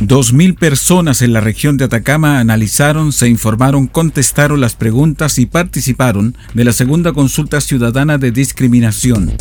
Dos mil personas en la región de Atacama analizaron, se informaron, contestaron las preguntas y participaron de la segunda consulta ciudadana de discriminación.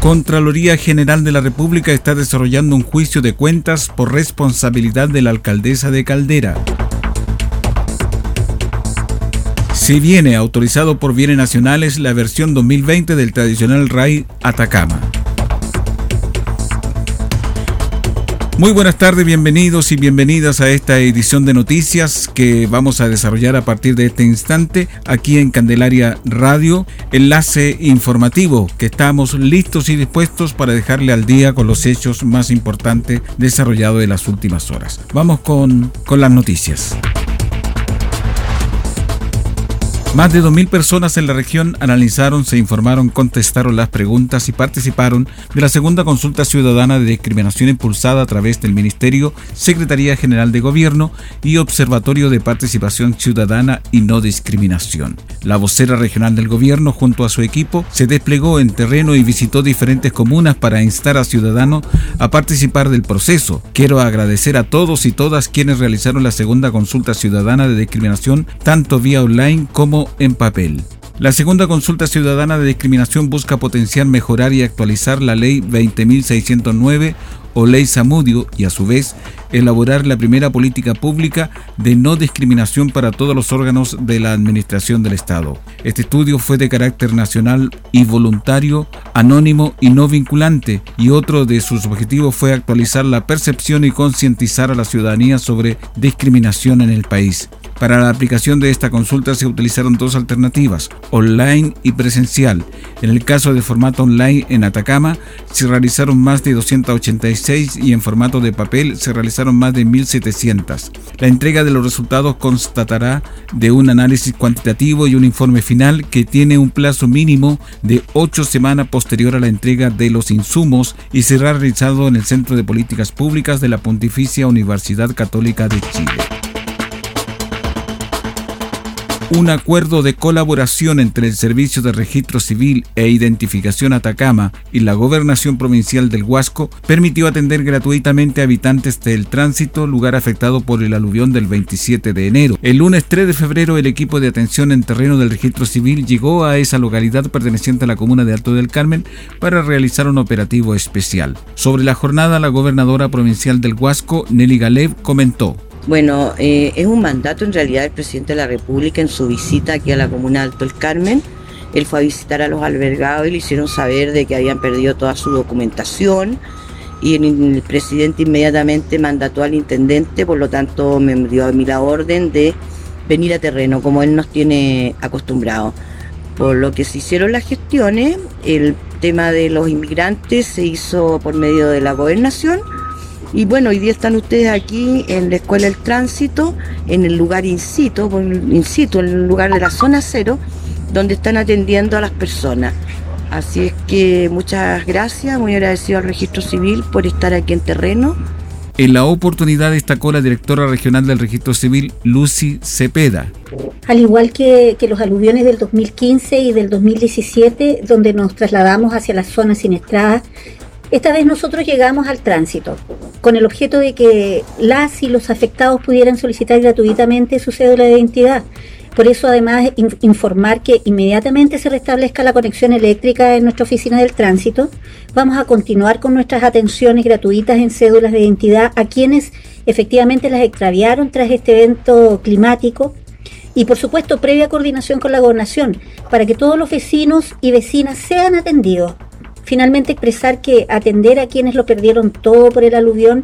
Contraloría General de la República está desarrollando un juicio de cuentas por responsabilidad de la alcaldesa de Caldera. Se viene autorizado por bienes nacionales la versión 2020 del tradicional RAI Atacama. Muy buenas tardes, bienvenidos y bienvenidas a esta edición de noticias que vamos a desarrollar a partir de este instante aquí en Candelaria Radio, enlace informativo que estamos listos y dispuestos para dejarle al día con los hechos más importantes desarrollados en las últimas horas. Vamos con, con las noticias. Más de 2.000 personas en la región analizaron, se informaron, contestaron las preguntas y participaron de la segunda consulta ciudadana de discriminación impulsada a través del Ministerio, Secretaría General de Gobierno y Observatorio de Participación Ciudadana y No Discriminación. La vocera regional del gobierno junto a su equipo se desplegó en terreno y visitó diferentes comunas para instar a ciudadanos a participar del proceso. Quiero agradecer a todos y todas quienes realizaron la segunda consulta ciudadana de discriminación tanto vía online como en papel. La segunda consulta ciudadana de discriminación busca potenciar, mejorar y actualizar la ley 20.609 o ley Samudio y a su vez elaborar la primera política pública de no discriminación para todos los órganos de la administración del Estado. Este estudio fue de carácter nacional y voluntario, anónimo y no vinculante y otro de sus objetivos fue actualizar la percepción y concientizar a la ciudadanía sobre discriminación en el país. Para la aplicación de esta consulta se utilizaron dos alternativas, online y presencial. En el caso de formato online en Atacama se realizaron más de 286 y en formato de papel se realizaron más de 1700. La entrega de los resultados constatará de un análisis cuantitativo y un informe final que tiene un plazo mínimo de 8 semanas posterior a la entrega de los insumos y será realizado en el Centro de Políticas Públicas de la Pontificia Universidad Católica de Chile un acuerdo de colaboración entre el Servicio de Registro Civil e Identificación Atacama y la Gobernación Provincial del Huasco permitió atender gratuitamente a habitantes del tránsito, lugar afectado por el aluvión del 27 de enero. El lunes 3 de febrero el equipo de atención en terreno del Registro Civil llegó a esa localidad perteneciente a la comuna de Alto del Carmen para realizar un operativo especial. Sobre la jornada, la gobernadora provincial del Huasco, Nelly Galev, comentó. Bueno, eh, es un mandato en realidad del presidente de la República en su visita aquí a la comuna Alto el Carmen. Él fue a visitar a los albergados y le hicieron saber de que habían perdido toda su documentación y el, presidente inmediatamente mandató al intendente, por lo tanto me dio a mí la orden de venir a terreno, como él nos tiene acostumbrados. Por lo que se hicieron las gestiones, el tema de los inmigrantes se hizo por medio de la gobernación y bueno, hoy día están ustedes aquí en la Escuela del Tránsito, en el lugar in situ, in situ, en el lugar de la zona cero, donde están atendiendo a las personas. Así es que muchas gracias, muy agradecido al Registro Civil por estar aquí en terreno. En la oportunidad destacó la directora regional del Registro Civil, Lucy Cepeda. Al igual que, que, los aluviones del 2015 y del 2017, donde nos trasladamos hacia las zonas siniestradas esta vez nosotros llegamos al tránsito con el objeto de que las y los afectados pudieran solicitar gratuitamente su cédula de identidad Por eso además informar que inmediatamente se restablezca la conexión eléctrica en nuestra oficina del tránsito, vamos a continuar con nuestras atenciones gratuitas en cédulas de identidad a quienes efectivamente las extraviaron tras este evento climático y por supuesto previa coordinación con la gobernación para que todos los vecinos y vecinas sean atendidos. Finalmente expresar que atender a quienes lo perdieron todo por el aluvión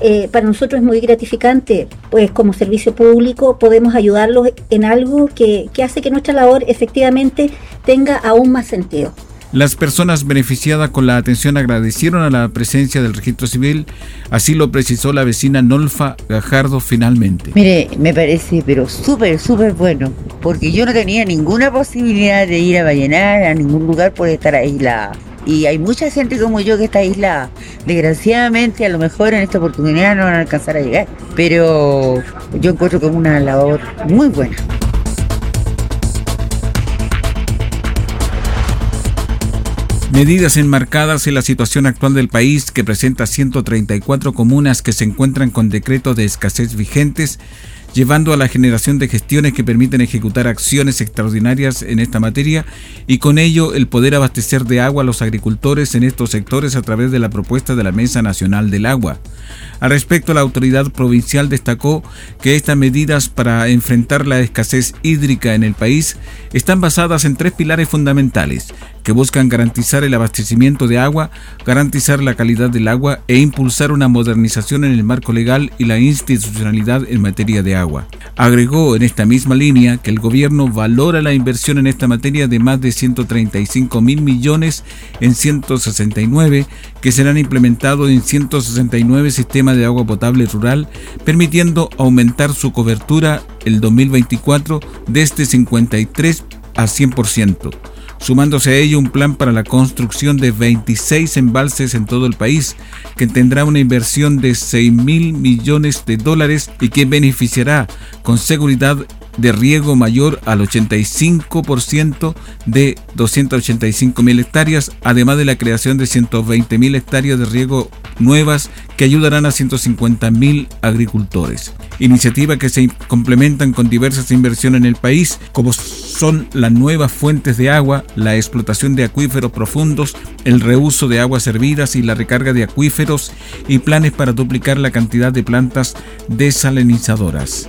eh, para nosotros es muy gratificante, pues como servicio público podemos ayudarlos en algo que, que hace que nuestra labor efectivamente tenga aún más sentido. Las personas beneficiadas con la atención agradecieron a la presencia del registro civil, así lo precisó la vecina Nolfa Gajardo finalmente. Mire, me parece pero súper, súper bueno, porque yo no tenía ninguna posibilidad de ir a Vallenar a ningún lugar por estar aislada y hay mucha gente como yo que está aislada. Desgraciadamente, a lo mejor en esta oportunidad no van a alcanzar a llegar, pero yo encuentro como una labor muy buena. Medidas enmarcadas en la situación actual del país que presenta 134 comunas que se encuentran con decretos de escasez vigentes llevando a la generación de gestiones que permiten ejecutar acciones extraordinarias en esta materia y con ello el poder abastecer de agua a los agricultores en estos sectores a través de la propuesta de la Mesa Nacional del Agua. Al respecto, la autoridad provincial destacó que estas medidas para enfrentar la escasez hídrica en el país están basadas en tres pilares fundamentales que buscan garantizar el abastecimiento de agua, garantizar la calidad del agua e impulsar una modernización en el marco legal y la institucionalidad en materia de agua. Agregó en esta misma línea que el gobierno valora la inversión en esta materia de más de 135 mil millones en 169 que serán implementados en 169 sistemas de agua potable rural, permitiendo aumentar su cobertura el 2024 desde 53 a 100% sumándose a ello un plan para la construcción de 26 embalses en todo el país, que tendrá una inversión de 6 mil millones de dólares y que beneficiará con seguridad de riego mayor al 85% de 285 mil hectáreas, además de la creación de 120 mil hectáreas de riego nuevas que ayudarán a 150 mil agricultores. Iniciativas que se complementan con diversas inversiones en el país, como son las nuevas fuentes de agua, la explotación de acuíferos profundos, el reuso de aguas servidas y la recarga de acuíferos y planes para duplicar la cantidad de plantas desalinizadoras.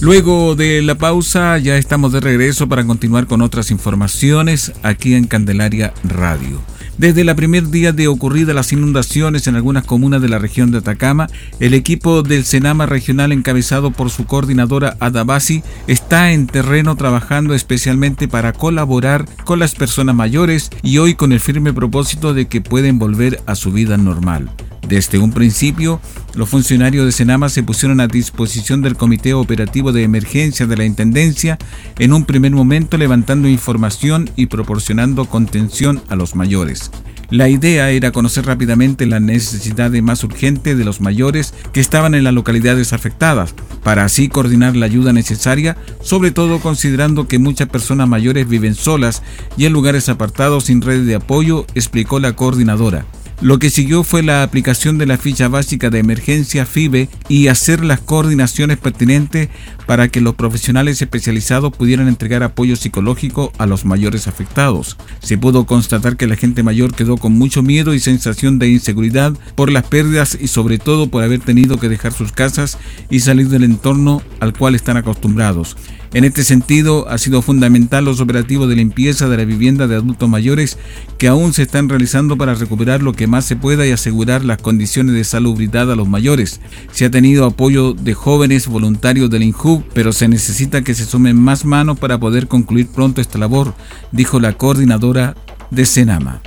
Luego de la pausa ya estamos de regreso para continuar con otras informaciones aquí en Candelaria Radio. Desde el primer día de ocurridas las inundaciones en algunas comunas de la región de Atacama, el equipo del Senama regional encabezado por su coordinadora Adabasi está en terreno trabajando especialmente para colaborar con las personas mayores y hoy con el firme propósito de que pueden volver a su vida normal. Desde un principio, los funcionarios de Senama se pusieron a disposición del Comité Operativo de Emergencia de la Intendencia, en un primer momento levantando información y proporcionando contención a los mayores. La idea era conocer rápidamente la necesidad más urgente de los mayores que estaban en las localidades afectadas, para así coordinar la ayuda necesaria, sobre todo considerando que muchas personas mayores viven solas y en lugares apartados sin redes de apoyo, explicó la coordinadora. Lo que siguió fue la aplicación de la ficha básica de emergencia FIBE y hacer las coordinaciones pertinentes para que los profesionales especializados pudieran entregar apoyo psicológico a los mayores afectados. Se pudo constatar que la gente mayor quedó con mucho miedo y sensación de inseguridad por las pérdidas y sobre todo por haber tenido que dejar sus casas y salir del entorno al cual están acostumbrados. En este sentido, ha sido fundamental los operativos de limpieza de la vivienda de adultos mayores que aún se están realizando para recuperar lo que más se pueda y asegurar las condiciones de salubridad a los mayores. Se ha tenido apoyo de jóvenes voluntarios del INJUB, pero se necesita que se sumen más manos para poder concluir pronto esta labor, dijo la coordinadora de Senama.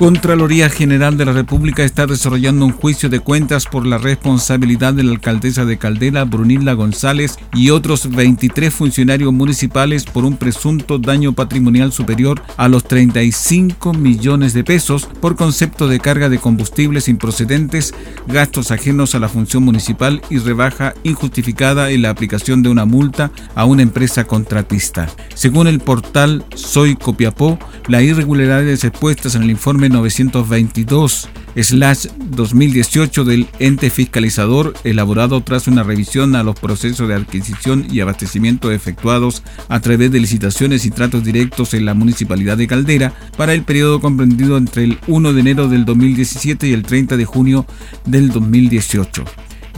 Contraloría General de la República está desarrollando un juicio de cuentas por la responsabilidad de la alcaldesa de Caldera, Brunilda González, y otros 23 funcionarios municipales por un presunto daño patrimonial superior a los 35 millones de pesos por concepto de carga de combustibles improcedentes, gastos ajenos a la función municipal y rebaja injustificada en la aplicación de una multa a una empresa contratista. Según el portal Soy Copiapó, las irregularidades expuestas en el informe 922 2018 del ente fiscalizador elaborado tras una revisión a los procesos de adquisición y abastecimiento efectuados a través de licitaciones y tratos directos en la municipalidad de Caldera para el periodo comprendido entre el 1 de enero del 2017 y el 30 de junio del 2018.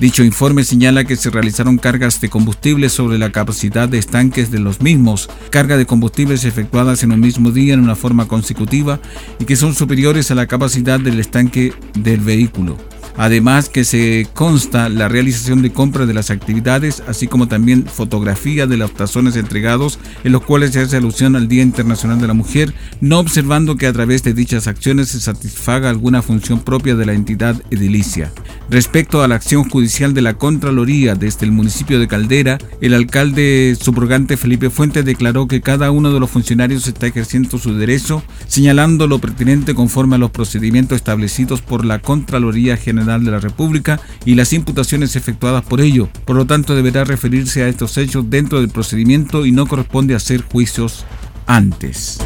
Dicho informe señala que se realizaron cargas de combustible sobre la capacidad de estanques de los mismos, carga de combustibles efectuadas en un mismo día en una forma consecutiva y que son superiores a la capacidad del estanque del vehículo. Además que se consta la realización de compra de las actividades, así como también fotografía de los tazones entregados, en los cuales se hace alusión al Día Internacional de la Mujer, no observando que a través de dichas acciones se satisfaga alguna función propia de la entidad edilicia. Respecto a la acción judicial de la Contraloría desde el municipio de Caldera, el alcalde subrogante Felipe Fuentes declaró que cada uno de los funcionarios está ejerciendo su derecho, señalando lo pertinente conforme a los procedimientos establecidos por la Contraloría General de la República y las imputaciones efectuadas por ello. Por lo tanto, deberá referirse a estos hechos dentro del procedimiento y no corresponde hacer juicios antes.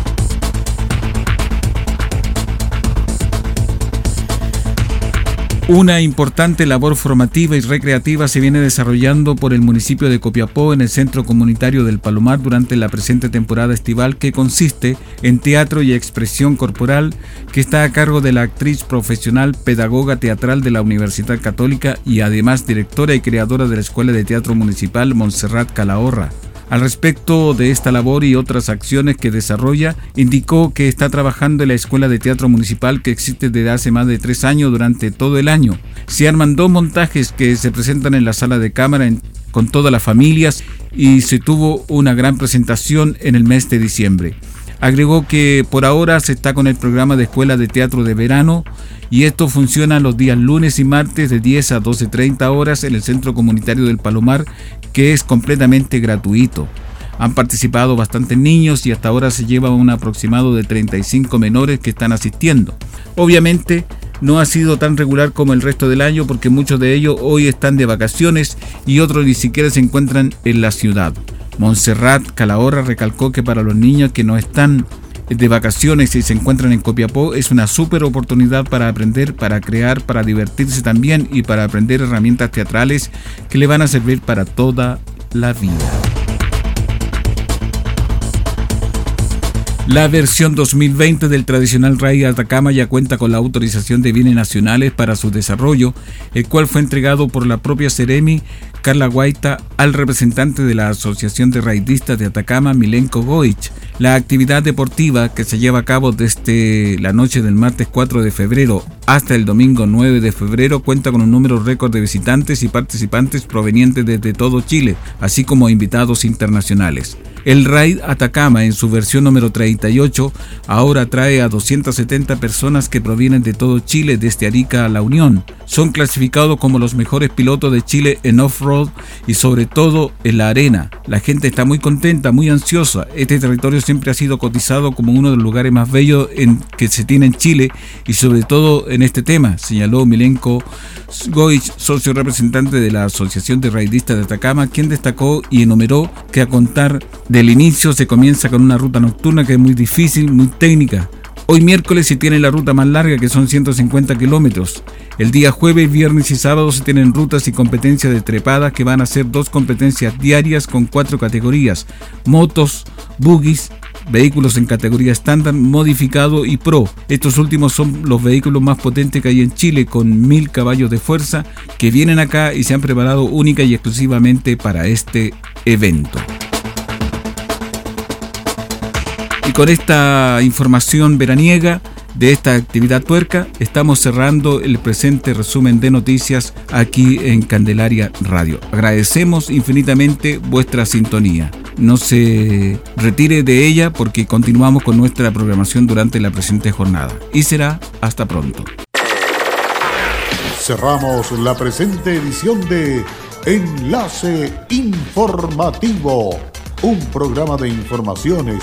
Una importante labor formativa y recreativa se viene desarrollando por el municipio de Copiapó en el Centro Comunitario del Palomar durante la presente temporada estival que consiste en teatro y expresión corporal que está a cargo de la actriz profesional pedagoga teatral de la Universidad Católica y además directora y creadora de la Escuela de Teatro Municipal Montserrat Calahorra. Al respecto de esta labor y otras acciones que desarrolla, indicó que está trabajando en la Escuela de Teatro Municipal que existe desde hace más de tres años durante todo el año. Se arman dos montajes que se presentan en la sala de cámara con todas las familias y se tuvo una gran presentación en el mes de diciembre. Agregó que por ahora se está con el programa de escuela de teatro de verano y esto funciona los días lunes y martes de 10 a 12.30 horas en el Centro Comunitario del Palomar, que es completamente gratuito. Han participado bastantes niños y hasta ahora se lleva un aproximado de 35 menores que están asistiendo. Obviamente no ha sido tan regular como el resto del año porque muchos de ellos hoy están de vacaciones y otros ni siquiera se encuentran en la ciudad. Montserrat Calahorra recalcó que para los niños que no están de vacaciones y se encuentran en Copiapó es una súper oportunidad para aprender, para crear, para divertirse también y para aprender herramientas teatrales que le van a servir para toda la vida. La versión 2020 del tradicional RAI Atacama ya cuenta con la autorización de bienes nacionales para su desarrollo, el cual fue entregado por la propia Ceremi, Carla Guaita, al representante de la Asociación de Raidistas de Atacama, Milenko Goich. La actividad deportiva que se lleva a cabo desde la noche del martes 4 de febrero hasta el domingo 9 de febrero cuenta con un número récord de visitantes y participantes provenientes desde todo Chile, así como invitados internacionales. El RAID Atacama, en su versión número 38, ahora trae a 270 personas que provienen de todo Chile, desde Arica a La Unión. Son clasificados como los mejores pilotos de Chile en off-road y sobre todo en la arena. La gente está muy contenta, muy ansiosa. Este territorio siempre ha sido cotizado como uno de los lugares más bellos en que se tiene en Chile y sobre todo en este tema, señaló Milenko Goich, socio representante de la Asociación de Raidistas de Atacama, quien destacó y enumeró que a contar del inicio se comienza con una ruta nocturna que es muy difícil, muy técnica, Hoy miércoles se tiene la ruta más larga que son 150 kilómetros. El día jueves, viernes y sábado se tienen rutas y competencias de trepada que van a ser dos competencias diarias con cuatro categorías. Motos, buggies, vehículos en categoría estándar, modificado y pro. Estos últimos son los vehículos más potentes que hay en Chile con mil caballos de fuerza que vienen acá y se han preparado única y exclusivamente para este evento. Y con esta información veraniega de esta actividad tuerca, estamos cerrando el presente resumen de noticias aquí en Candelaria Radio. Agradecemos infinitamente vuestra sintonía. No se retire de ella porque continuamos con nuestra programación durante la presente jornada. Y será hasta pronto. Cerramos la presente edición de Enlace Informativo un programa de informaciones